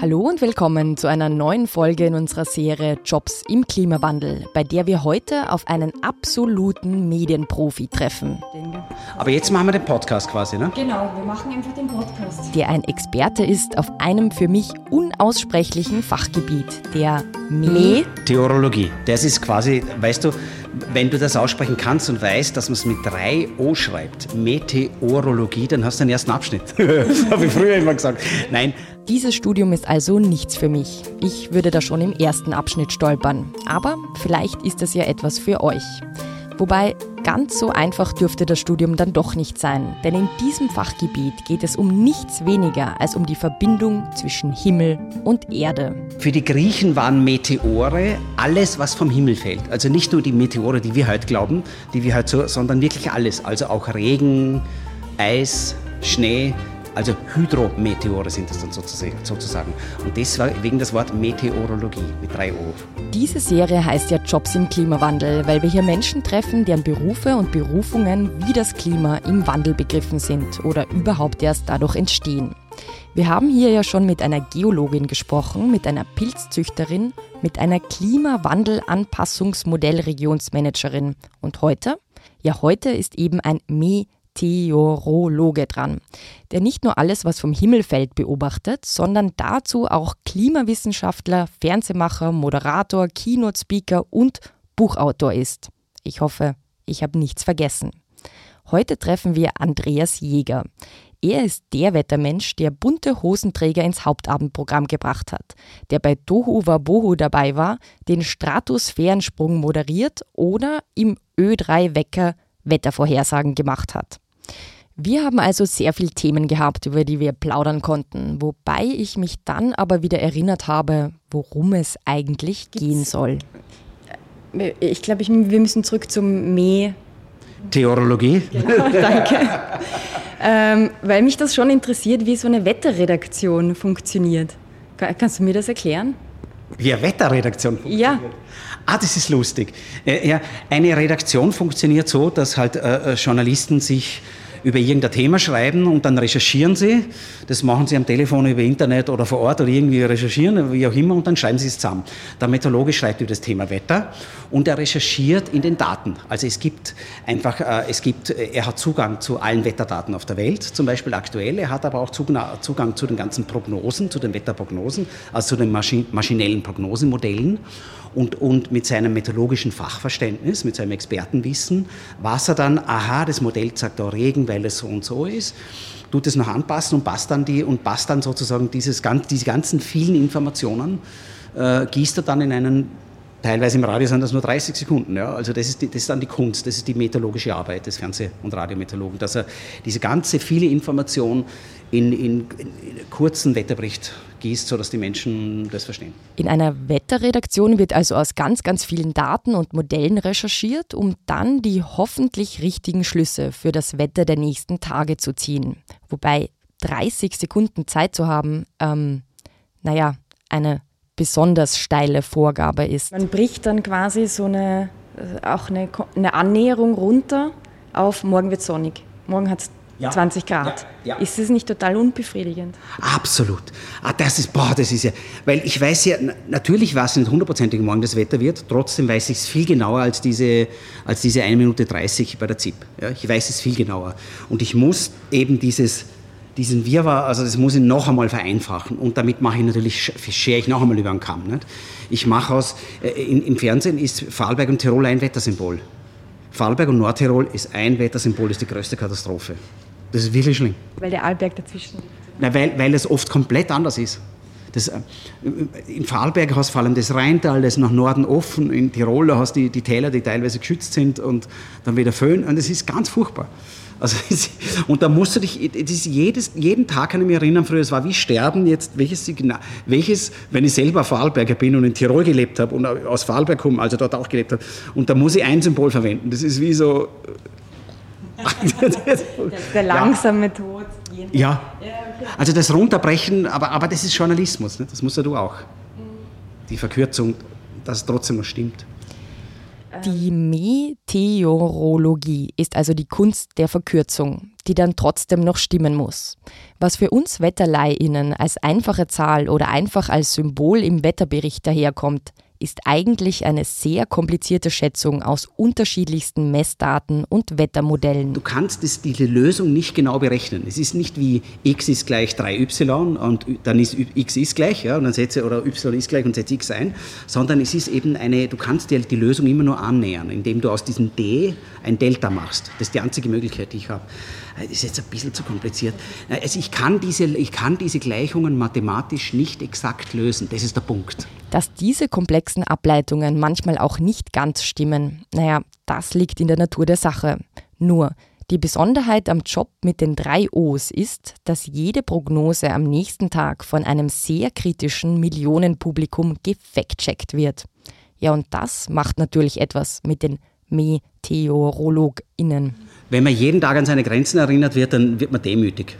Hallo und willkommen zu einer neuen Folge in unserer Serie Jobs im Klimawandel, bei der wir heute auf einen absoluten Medienprofi treffen. Aber jetzt machen wir den Podcast quasi, ne? Genau, wir machen einfach den Podcast. Der ein Experte ist auf einem für mich unaussprechlichen Fachgebiet, der Meteorologie. Das ist quasi, weißt du, wenn du das aussprechen kannst und weißt, dass man es mit drei O schreibt, Meteorologie, dann hast du den ersten Abschnitt. das habe ich früher immer gesagt. Nein. Dieses Studium ist also nichts für mich. Ich würde da schon im ersten Abschnitt stolpern. Aber vielleicht ist es ja etwas für euch. Wobei ganz so einfach dürfte das Studium dann doch nicht sein, denn in diesem Fachgebiet geht es um nichts weniger als um die Verbindung zwischen Himmel und Erde. Für die Griechen waren Meteore alles, was vom Himmel fällt. Also nicht nur die Meteore, die wir heute glauben, die wir heute so, sondern wirklich alles. Also auch Regen, Eis, Schnee, also Hydrometeore sind das dann sozusagen. Und deswegen das Wort Meteorologie mit drei O. Diese Serie heißt ja Jobs im Klimawandel, weil wir hier Menschen treffen, deren Berufe und Berufungen wie das Klima im Wandel begriffen sind oder überhaupt erst dadurch entstehen. Wir haben hier ja schon mit einer Geologin gesprochen, mit einer Pilzzüchterin, mit einer Klimawandelanpassungsmodellregionsmanagerin. Und heute? Ja, heute ist eben ein Meteorologe Meteorologe dran, der nicht nur alles, was vom Himmel fällt, beobachtet, sondern dazu auch Klimawissenschaftler, Fernsehmacher, Moderator, Keynote-Speaker und Buchautor ist. Ich hoffe, ich habe nichts vergessen. Heute treffen wir Andreas Jäger. Er ist der Wettermensch, der bunte Hosenträger ins Hauptabendprogramm gebracht hat, der bei Dohu Wabohu dabei war, den Stratosphärensprung moderiert oder im Ö3 Wecker Wettervorhersagen gemacht hat. Wir haben also sehr viele Themen gehabt, über die wir plaudern konnten, wobei ich mich dann aber wieder erinnert habe, worum es eigentlich gehen soll. Ich glaube, wir müssen zurück zum Me. Theorologie. Genau, danke. ähm, weil mich das schon interessiert, wie so eine Wetterredaktion funktioniert. Kannst du mir das erklären? Wie eine Wetterredaktion funktioniert? Ja. Ah, das ist lustig. Äh, ja, eine Redaktion funktioniert so, dass halt äh, äh Journalisten sich über irgendein Thema schreiben und dann recherchieren sie. Das machen sie am Telefon, über Internet oder vor Ort oder irgendwie recherchieren, wie auch immer, und dann schreiben sie es zusammen. Der Meteorologe schreibt über das Thema Wetter und er recherchiert in den Daten. Also es gibt einfach, äh, es gibt, äh, er hat Zugang zu allen Wetterdaten auf der Welt, zum Beispiel aktuell. Er hat aber auch Zugang zu den ganzen Prognosen, zu den Wetterprognosen, also zu den maschinellen Prognosemodellen und, und mit seinem methodologischen Fachverständnis, mit seinem Expertenwissen, was er dann, aha, das Modell sagt da Regen, weil es so und so ist, tut es noch anpassen und passt dann, die, und passt dann sozusagen dieses, diese ganzen vielen Informationen, äh, gießt er dann in einen Teilweise im Radio sind das nur 30 Sekunden. Ja? Also das ist, die, das ist dann die Kunst, das ist die meteorologische Arbeit des Fernseh- und Radiometeorologen, dass er diese ganze viele Information in, in, in kurzen Wetterbericht gießt, sodass die Menschen das verstehen. In einer Wetterredaktion wird also aus ganz, ganz vielen Daten und Modellen recherchiert, um dann die hoffentlich richtigen Schlüsse für das Wetter der nächsten Tage zu ziehen. Wobei 30 Sekunden Zeit zu haben, ähm, naja, eine besonders steile Vorgabe ist. Man bricht dann quasi so eine, äh, auch eine, eine Annäherung runter auf morgen wird sonnig. Morgen hat es ja. 20 Grad. Ja, ja. Ist es nicht total unbefriedigend? Absolut. Ah, das ist, boah, das ist ja, weil ich weiß ja, natürlich weiß ich nicht hundertprozentig morgen das Wetter wird, trotzdem weiß ich es viel genauer als diese, als diese 1 Minute 30 bei der ZIP. Ja, ich weiß es viel genauer. Und ich muss eben dieses, diesen Wirrwarr, also das muss ich noch einmal vereinfachen. Und damit mache ich natürlich, schere ich noch einmal über den Kamm. Nicht? Ich mache aus, äh, in, im Fernsehen ist Vorarlberg und Tirol ein Wettersymbol. Vorarlberg und Nordtirol ist ein Wettersymbol, ist die größte Katastrophe. Das ist wirklich schlimm. Weil der Arlberg dazwischen liegt. Nein, weil, weil es oft komplett anders ist. Das, äh, in Vorarlberg hast du vor allem das Rheintal, das nach Norden offen. In Tirol hast du die, die Täler, die teilweise geschützt sind und dann wieder Föhn. Und das ist ganz furchtbar. Also, und da musst du dich, das ist jedes, jeden Tag kann ich mich erinnern, früher, es war wie Sterben, jetzt welches Signal, welches, wenn ich selber Vorarlberger bin und in Tirol gelebt habe und aus Vorarlberg komme, also dort auch gelebt habe, und da muss ich ein Symbol verwenden. Das ist wie so, der langsame Tod. Ja. Also das Runterbrechen, aber, aber das ist Journalismus, ne? das musst ja du auch. Die Verkürzung, dass es trotzdem noch stimmt. Die Meteorologie ist also die Kunst der Verkürzung, die dann trotzdem noch stimmen muss. Was für uns WetterleihInnen als einfache Zahl oder einfach als Symbol im Wetterbericht daherkommt, ist eigentlich eine sehr komplizierte Schätzung aus unterschiedlichsten Messdaten und Wettermodellen. Du kannst das, diese Lösung nicht genau berechnen. Es ist nicht wie x ist gleich 3y und dann ist x ist gleich, ja, und dann setze, oder y ist gleich und setze x ein, sondern es ist eben eine, du kannst dir die Lösung immer nur annähern, indem du aus diesem d ein Delta machst. Das ist die einzige Möglichkeit, die ich habe. Das ist jetzt ein bisschen zu kompliziert. Also ich kann diese, ich kann diese Gleichungen mathematisch nicht exakt lösen. Das ist der Punkt. Dass diese komplexen Ableitungen manchmal auch nicht ganz stimmen, naja, das liegt in der Natur der Sache. Nur, die Besonderheit am Job mit den drei O's ist, dass jede Prognose am nächsten Tag von einem sehr kritischen Millionenpublikum gefact-checkt wird. Ja, und das macht natürlich etwas mit den MeteorologInnen. Wenn man jeden Tag an seine Grenzen erinnert wird, dann wird man demütig.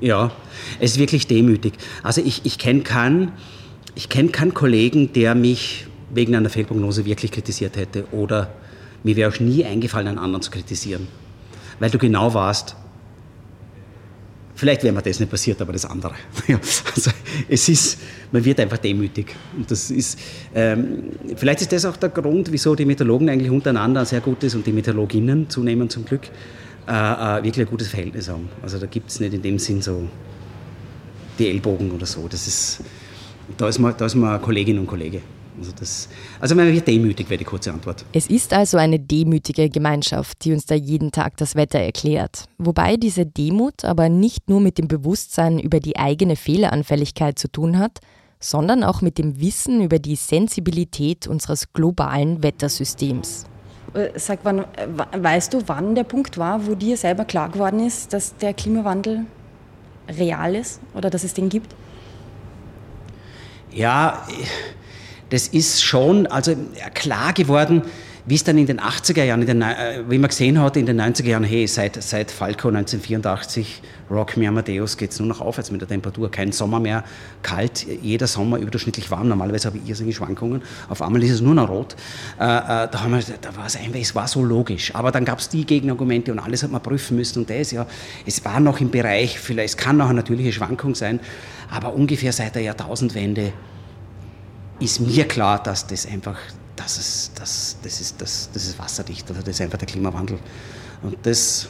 Ja, es ist wirklich demütig. Also ich, ich kenne keinen, ich kenne keinen Kollegen, der mich wegen einer Fehlprognose wirklich kritisiert hätte. Oder mir wäre auch nie eingefallen, einen anderen zu kritisieren. Weil du genau warst, vielleicht wäre mir das nicht passiert, aber das andere. Also es ist, man wird einfach demütig. Und das ist, ähm, vielleicht ist das auch der Grund, wieso die Meteorologen eigentlich untereinander sehr gut ist und die Meteorologinnen zunehmend zum Glück äh, äh, wirklich ein gutes Verhältnis haben. Also da gibt es nicht in dem Sinn so die Ellbogen oder so. Das ist, da ist man, da ist man Kollegin und Kollege. Also, das, also man wird demütig, wäre die kurze Antwort. Es ist also eine demütige Gemeinschaft, die uns da jeden Tag das Wetter erklärt. Wobei diese Demut aber nicht nur mit dem Bewusstsein über die eigene Fehleranfälligkeit zu tun hat, sondern auch mit dem Wissen über die Sensibilität unseres globalen Wettersystems. Äh, sag, wann, weißt du, wann der Punkt war, wo dir selber klar geworden ist, dass der Klimawandel real ist oder dass es den gibt? Ja, das ist schon also klar geworden, wie es dann in den 80er Jahren, den, äh, wie man gesehen hat, in den 90er Jahren, hey, seit, seit Falco 1984, Rock Me Amadeus, geht es nur noch aufwärts mit der Temperatur. Kein Sommer mehr kalt, jeder Sommer überdurchschnittlich warm. Normalerweise habe ich irrsinnige Schwankungen. Auf einmal ist es nur noch rot. Äh, äh, da, haben wir, da war es einfach, es war so logisch. Aber dann gab es die Gegenargumente und alles hat man prüfen müssen. Und das, ja, es war noch im Bereich, vielleicht, es kann noch eine natürliche Schwankung sein, aber ungefähr seit der Jahrtausendwende ist mir klar, dass das einfach, das ist, das, das ist, das, das ist wasserdicht, also das ist einfach der Klimawandel. Und das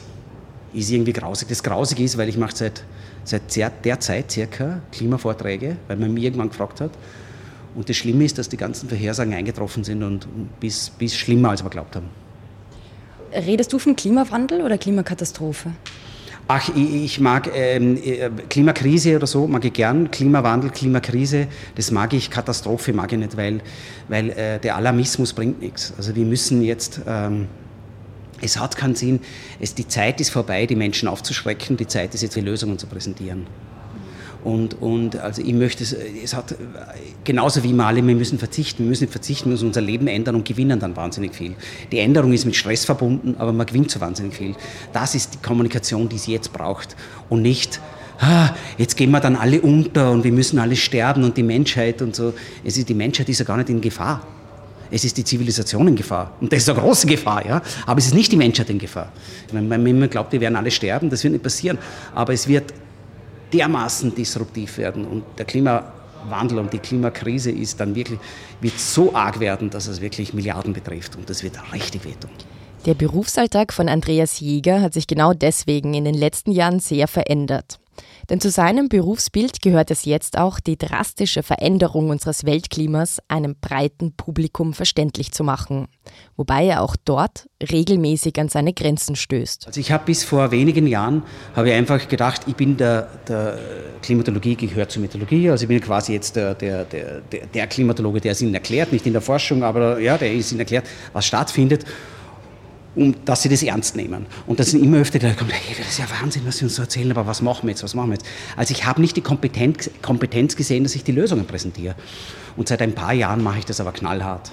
ist irgendwie grausig. Das grausig ist, weil ich mache seit, seit der Zeit circa Klimavorträge, weil man mich irgendwann gefragt hat. Und das Schlimme ist, dass die ganzen Vorhersagen eingetroffen sind und bis, bis schlimmer, als wir glaubt haben. Redest du vom Klimawandel oder Klimakatastrophe? Ach, ich, mag ähm, äh, Klimakrise oder so, mag ich gern. Klimawandel, Klimakrise, das mag ich. Katastrophe mag ich nicht, weil, weil äh, der Alarmismus bringt nichts. Also wir müssen jetzt... Ähm, es hat keinen Sinn. Es, die Zeit ist vorbei, die Menschen aufzuschrecken. Die Zeit ist jetzt, die Lösungen zu präsentieren. Und, und also ich möchte es, es hat genauso wie Mali, wir müssen verzichten, wir müssen verzichten, wir müssen unser Leben ändern und gewinnen dann wahnsinnig viel. Die Änderung ist mit Stress verbunden, aber man gewinnt so wahnsinnig viel. Das ist die Kommunikation, die es jetzt braucht und nicht, ah, jetzt gehen wir dann alle unter und wir müssen alle sterben und die Menschheit und so. Es ist, die Menschheit ist ja gar nicht in Gefahr. Es ist die Zivilisation in Gefahr. Und das ist eine große Gefahr, ja. Aber es ist nicht die Menschheit in Gefahr. Wenn man glaubt, wir werden alle sterben, das wird nicht passieren. Aber es wird dermaßen disruptiv werden und der Klimawandel und die Klimakrise ist dann wirklich, wird so arg werden, dass es wirklich Milliarden betrifft und das wird richtig wehtun. Der Berufsalltag von Andreas Jäger hat sich genau deswegen in den letzten Jahren sehr verändert. Denn zu seinem Berufsbild gehört es jetzt auch, die drastische Veränderung unseres Weltklimas einem breiten Publikum verständlich zu machen. Wobei er auch dort regelmäßig an seine Grenzen stößt. Also ich habe bis vor wenigen Jahren ich einfach gedacht, ich bin der, der Klimatologie gehört zur Meteorologie. Also ich bin quasi jetzt der, der, der, der Klimatologe, der es Ihnen erklärt, nicht in der Forschung, aber ja, der es Ihnen erklärt, was stattfindet um, dass sie das ernst nehmen. Und das sind immer öfter die Leute kommen, hey, das ist ja Wahnsinn, was sie uns so erzählen, aber was machen wir jetzt, was machen wir jetzt? Also ich habe nicht die Kompetenz, Kompetenz gesehen, dass ich die Lösungen präsentiere. Und seit ein paar Jahren mache ich das aber knallhart.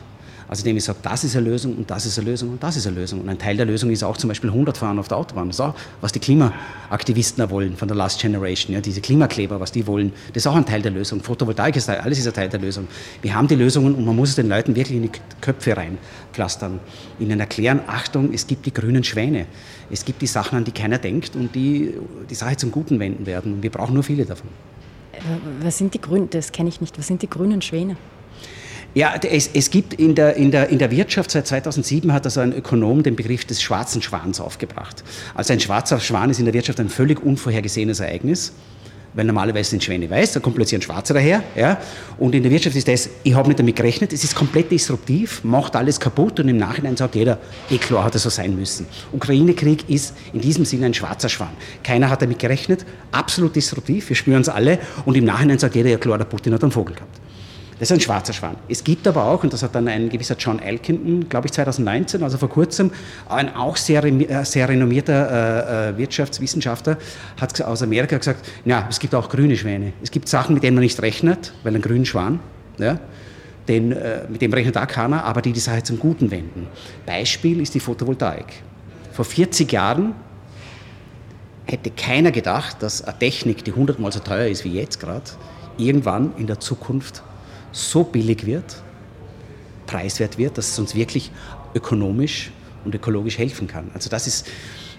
Also indem ich sage, das ist eine Lösung und das ist eine Lösung und das ist eine Lösung. Und ein Teil der Lösung ist auch zum Beispiel 100 fahren auf der Autobahn. Das ist auch, was die Klimaaktivisten wollen von der Last Generation, ja, diese Klimakleber, was die wollen. Das ist auch ein Teil der Lösung. Photovoltaik ist alles ist ein Teil der Lösung. Wir haben die Lösungen und man muss es den Leuten wirklich in die Köpfe reinpflastern. Ihnen erklären, Achtung, es gibt die grünen Schwäne. Es gibt die Sachen, an die keiner denkt und die die Sache zum Guten wenden werden. Wir brauchen nur viele davon. Äh, was sind die Grünen? Das kenne ich nicht. Was sind die grünen Schwäne? Ja, es, es gibt in der, in, der, in der Wirtschaft seit 2007 hat also ein Ökonom den Begriff des schwarzen Schwans aufgebracht. Also ein schwarzer Schwan ist in der Wirtschaft ein völlig unvorhergesehenes Ereignis weil normalerweise sind Schwäne weiß, da kommt plötzlich ein Schwarzer daher. Ja? Und in der Wirtschaft ist das, ich habe nicht damit gerechnet, es ist komplett disruptiv, macht alles kaputt und im Nachhinein sagt jeder, eh klar hat es so sein müssen. Ukraine-Krieg ist in diesem Sinne ein schwarzer Schwan. Keiner hat damit gerechnet, absolut disruptiv, wir spüren es alle und im Nachhinein sagt jeder, ja klar, der Putin hat einen Vogel gehabt. Das ist ein schwarzer Schwan. Es gibt aber auch, und das hat dann ein gewisser John Elkington, glaube ich 2019, also vor kurzem, ein auch sehr, äh, sehr renommierter äh, äh, Wirtschaftswissenschaftler, hat aus Amerika gesagt, ja, es gibt auch grüne Schwäne. Es gibt Sachen, mit denen man nicht rechnet, weil ein grüner Schwan, ja, den, äh, mit dem rechnet auch keiner, aber die die Sache zum Guten wenden. Beispiel ist die Photovoltaik. Vor 40 Jahren hätte keiner gedacht, dass eine Technik, die hundertmal so teuer ist wie jetzt gerade, irgendwann in der Zukunft so billig wird, preiswert wird, dass es uns wirklich ökonomisch und ökologisch helfen kann. Also das ist,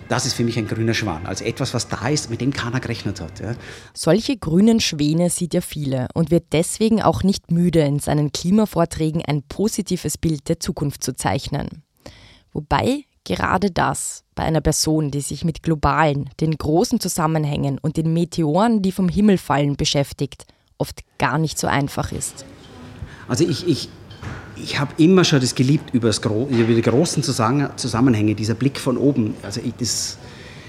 das ist für mich ein grüner Schwan. Also etwas, was da ist, mit dem keiner gerechnet hat. Ja. Solche grünen Schwäne sieht er viele und wird deswegen auch nicht müde, in seinen Klimavorträgen ein positives Bild der Zukunft zu zeichnen. Wobei gerade das bei einer Person, die sich mit globalen, den großen Zusammenhängen und den Meteoren, die vom Himmel fallen, beschäftigt, oft gar nicht so einfach ist. Also ich, ich, ich habe immer schon das geliebt, über, das, über die großen Zusammenhänge, dieser Blick von oben. Also ich, das,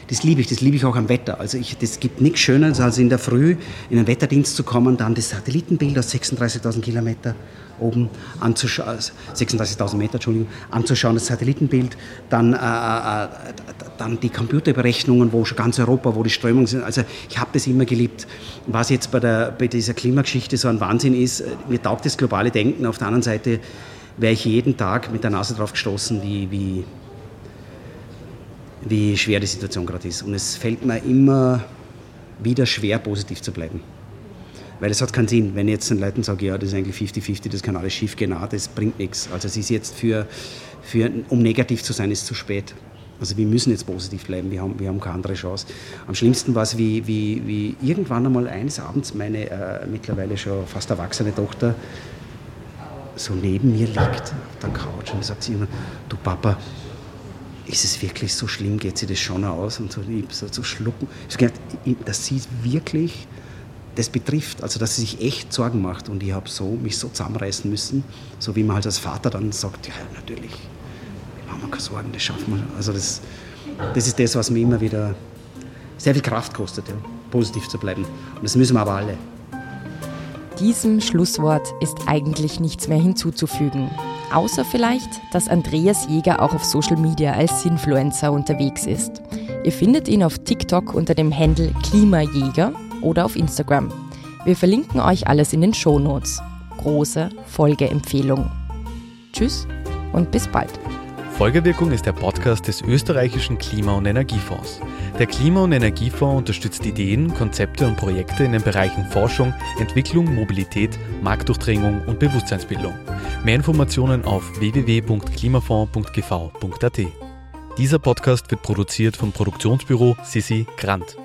das liebe ich, das liebe ich auch am Wetter. Also ich, das gibt nichts Schöneres, als in der Früh in einen Wetterdienst zu kommen, dann das Satellitenbild aus 36.000 Kilometern oben anzuschauen, 36.000 Meter, Entschuldigung, anzuschauen, das Satellitenbild, dann, äh, äh, äh, dann die Computerberechnungen, wo schon ganz Europa, wo die Strömungen sind. Also ich habe das immer geliebt. Was jetzt bei, der, bei dieser Klimageschichte so ein Wahnsinn ist, äh, mir taugt das globale Denken. Auf der anderen Seite wäre ich jeden Tag mit der Nase drauf gestoßen, wie, wie, wie schwer die Situation gerade ist. Und es fällt mir immer wieder schwer, positiv zu bleiben. Weil es hat keinen Sinn, wenn ich jetzt den Leuten sage, ja, das ist eigentlich 50-50, das kann alles schief gehen, nein, das bringt nichts. Also es ist jetzt für, für, um negativ zu sein, ist zu spät. Also wir müssen jetzt positiv bleiben, wir haben, wir haben keine andere Chance. Am schlimmsten war es, wie, wie, wie irgendwann einmal eines Abends meine äh, mittlerweile schon fast erwachsene Tochter so neben mir liegt auf der Couch und sagt sie immer, du Papa, ist es wirklich so schlimm, geht sie das schon aus? Und so, so zu schlucken. Ich habe gedacht, dass sie wirklich das betrifft, also dass sie sich echt Sorgen macht. Und ich habe so, mich so zusammenreißen müssen, so wie man halt als Vater dann sagt, ja natürlich, wir machen keine Sorgen, das schaffen wir. Also das, das ist das, was mir immer wieder sehr viel Kraft kostet, ja, positiv zu bleiben. Und das müssen wir aber alle. Diesem Schlusswort ist eigentlich nichts mehr hinzuzufügen. Außer vielleicht, dass Andreas Jäger auch auf Social Media als Influencer unterwegs ist. Ihr findet ihn auf TikTok unter dem Handle Klimajäger oder auf Instagram. Wir verlinken euch alles in den Show Notes. Große Folgeempfehlung. Tschüss und bis bald. Folgewirkung ist der Podcast des österreichischen Klima- und Energiefonds. Der Klima- und Energiefonds unterstützt Ideen, Konzepte und Projekte in den Bereichen Forschung, Entwicklung, Mobilität, Marktdurchdringung und Bewusstseinsbildung. Mehr Informationen auf www.klimafonds.gv.at. Dieser Podcast wird produziert vom Produktionsbüro Sissi Grant.